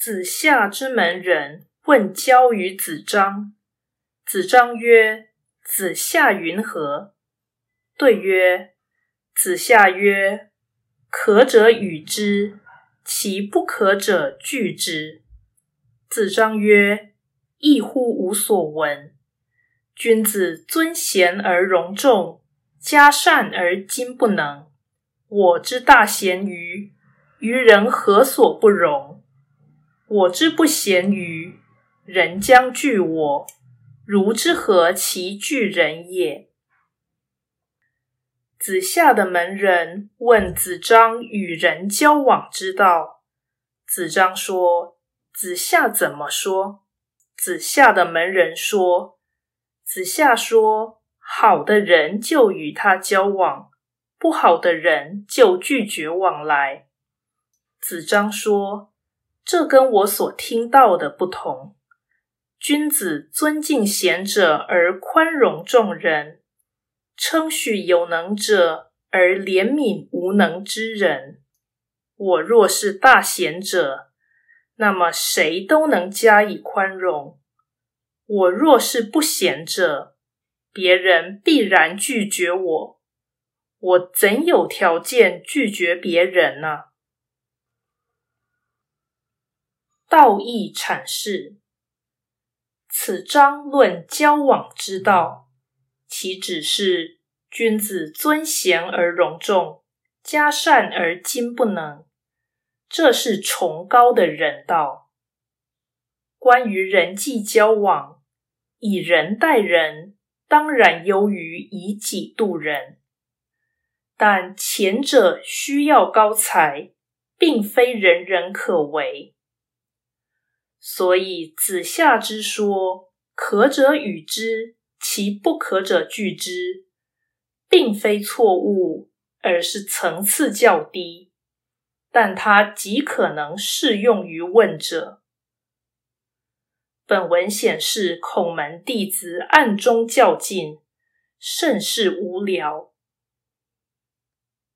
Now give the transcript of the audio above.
子夏之门人问交于子张，子张曰：“子夏云何？”对曰：“子夏曰：‘可者与之，其不可者拒之。’”子张曰：“异乎无所闻。君子尊贤而容众，嘉善而今不能。我之大贤于，于人何所不容？我之不贤于，人将惧我，如之何其惧人也？”子夏的门人问子张与人交往之道，子张说：“子夏怎么说？”子夏的门人说：“子夏说，好的人就与他交往，不好的人就拒绝往来。”子张说：“这跟我所听到的不同。君子尊敬贤者而宽容众人。”称许有能者而怜悯无能之人。我若是大贤者，那么谁都能加以宽容；我若是不贤者，别人必然拒绝我。我怎有条件拒绝别人呢？道义阐释：此章论交往之道。其旨是：君子尊贤而容众，嘉善而今不能。这是崇高的人道。关于人际交往，以人待人，当然优于以己度人。但前者需要高才，并非人人可为。所以子夏之说，可者与之。其不可者拒之，并非错误，而是层次较低，但它极可能适用于问者。本文显示孔门弟子暗中较劲，甚是无聊。